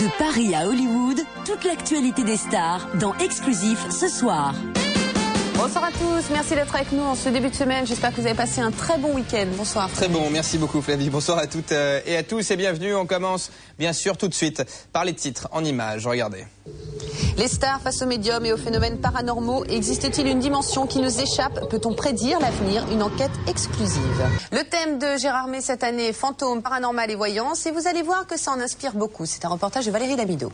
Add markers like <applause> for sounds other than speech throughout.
De Paris à Hollywood, toute l'actualité des stars dans Exclusif ce soir. Bonsoir à tous, merci d'être avec nous en ce début de semaine. J'espère que vous avez passé un très bon week-end. Bonsoir. Très bon, merci beaucoup Flavie. Bonsoir à toutes euh, et à tous et bienvenue. On commence bien sûr tout de suite par les titres en images. Regardez. Les stars face aux médiums et aux phénomènes paranormaux, existe-t-il une dimension qui nous échappe? Peut-on prédire l'avenir? Une enquête exclusive. Le thème de Gérard May cette année, fantômes, paranormal et voyance, et vous allez voir que ça en inspire beaucoup. C'est un reportage de Valérie Damido.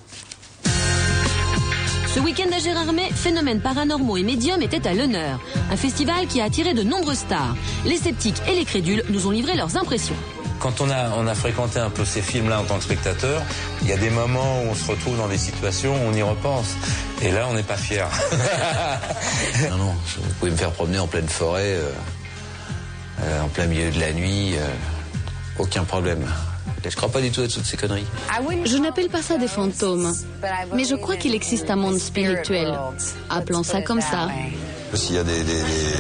Ce week-end à Gérardmer, phénomènes paranormaux et médiums étaient à l'honneur. Un festival qui a attiré de nombreuses stars. Les sceptiques et les crédules nous ont livré leurs impressions. Quand on a, on a fréquenté un peu ces films-là en tant que spectateur, il y a des moments où on se retrouve dans des situations où on y repense. Et là, on n'est pas fier. <laughs> non, non, vous pouvez me faire promener en pleine forêt, euh, euh, en plein milieu de la nuit, euh, aucun problème. Je crois pas du tout à toutes ces conneries. Je n'appelle pas ça des fantômes, mais je crois qu'il existe un monde spirituel. Appelons ça comme ça. S'il y a des, des, des,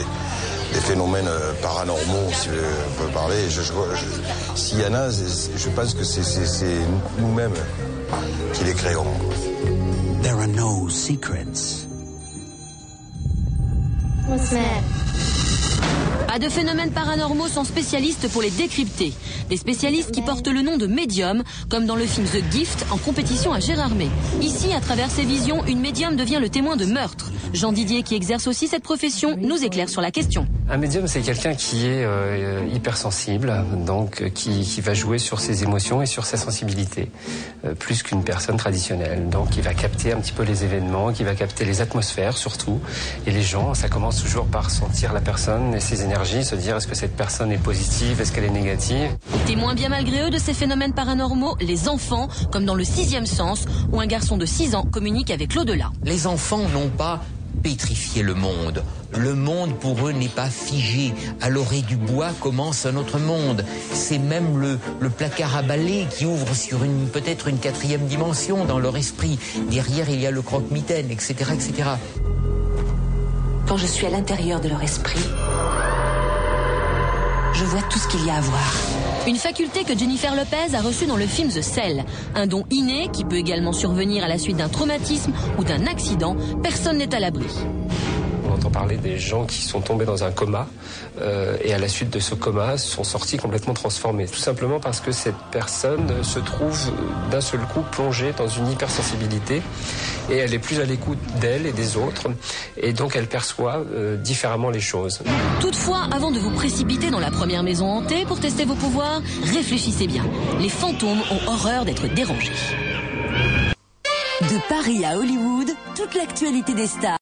des phénomènes euh, paranormaux, si on peut parler, je, je, je, s'il y en a, je pense que c'est nous-mêmes qui les créons. There are no secrets. What's? Pas de phénomènes paranormaux sans spécialistes pour les décrypter. Des spécialistes qui portent le nom de médium, comme dans le film The Gift en compétition à Gérardmer. Ici, à travers ses visions, une médium devient le témoin de meurtre. Jean Didier, qui exerce aussi cette profession, nous éclaire sur la question. Un médium, c'est quelqu'un qui est euh, hypersensible, donc euh, qui, qui, va jouer sur ses émotions et sur sa sensibilité, euh, plus qu'une personne traditionnelle. Donc, qui va capter un petit peu les événements, qui va capter les atmosphères surtout. Et les gens, ça commence toujours par sentir la personne et ses énergies, se dire est-ce que cette personne est positive, est-ce qu'elle est négative? Témoins bien malgré eux de ces phénomènes paranormaux, les enfants, comme dans le sixième sens, où un garçon de 6 ans communique avec l'au-delà. Les enfants n'ont pas pétrifier le monde. Le monde pour eux n'est pas figé. À l'orée du bois commence un autre monde. C'est même le, le, placard à balai qui ouvre sur une peut-être une quatrième dimension dans leur esprit. Derrière il y a le croque-mitaine, etc., etc. Quand je suis à l'intérieur de leur esprit, je vois tout ce qu'il y a à voir. Une faculté que Jennifer Lopez a reçue dans le film The Cell. Un don inné qui peut également survenir à la suite d'un traumatisme ou d'un accident. Personne n'est à l'abri. Entend parler des gens qui sont tombés dans un coma euh, et à la suite de ce coma sont sortis complètement transformés. Tout simplement parce que cette personne se trouve d'un seul coup plongée dans une hypersensibilité et elle est plus à l'écoute d'elle et des autres et donc elle perçoit euh, différemment les choses. Toutefois, avant de vous précipiter dans la première maison hantée pour tester vos pouvoirs, réfléchissez bien. Les fantômes ont horreur d'être dérangés. De Paris à Hollywood, toute l'actualité des stars.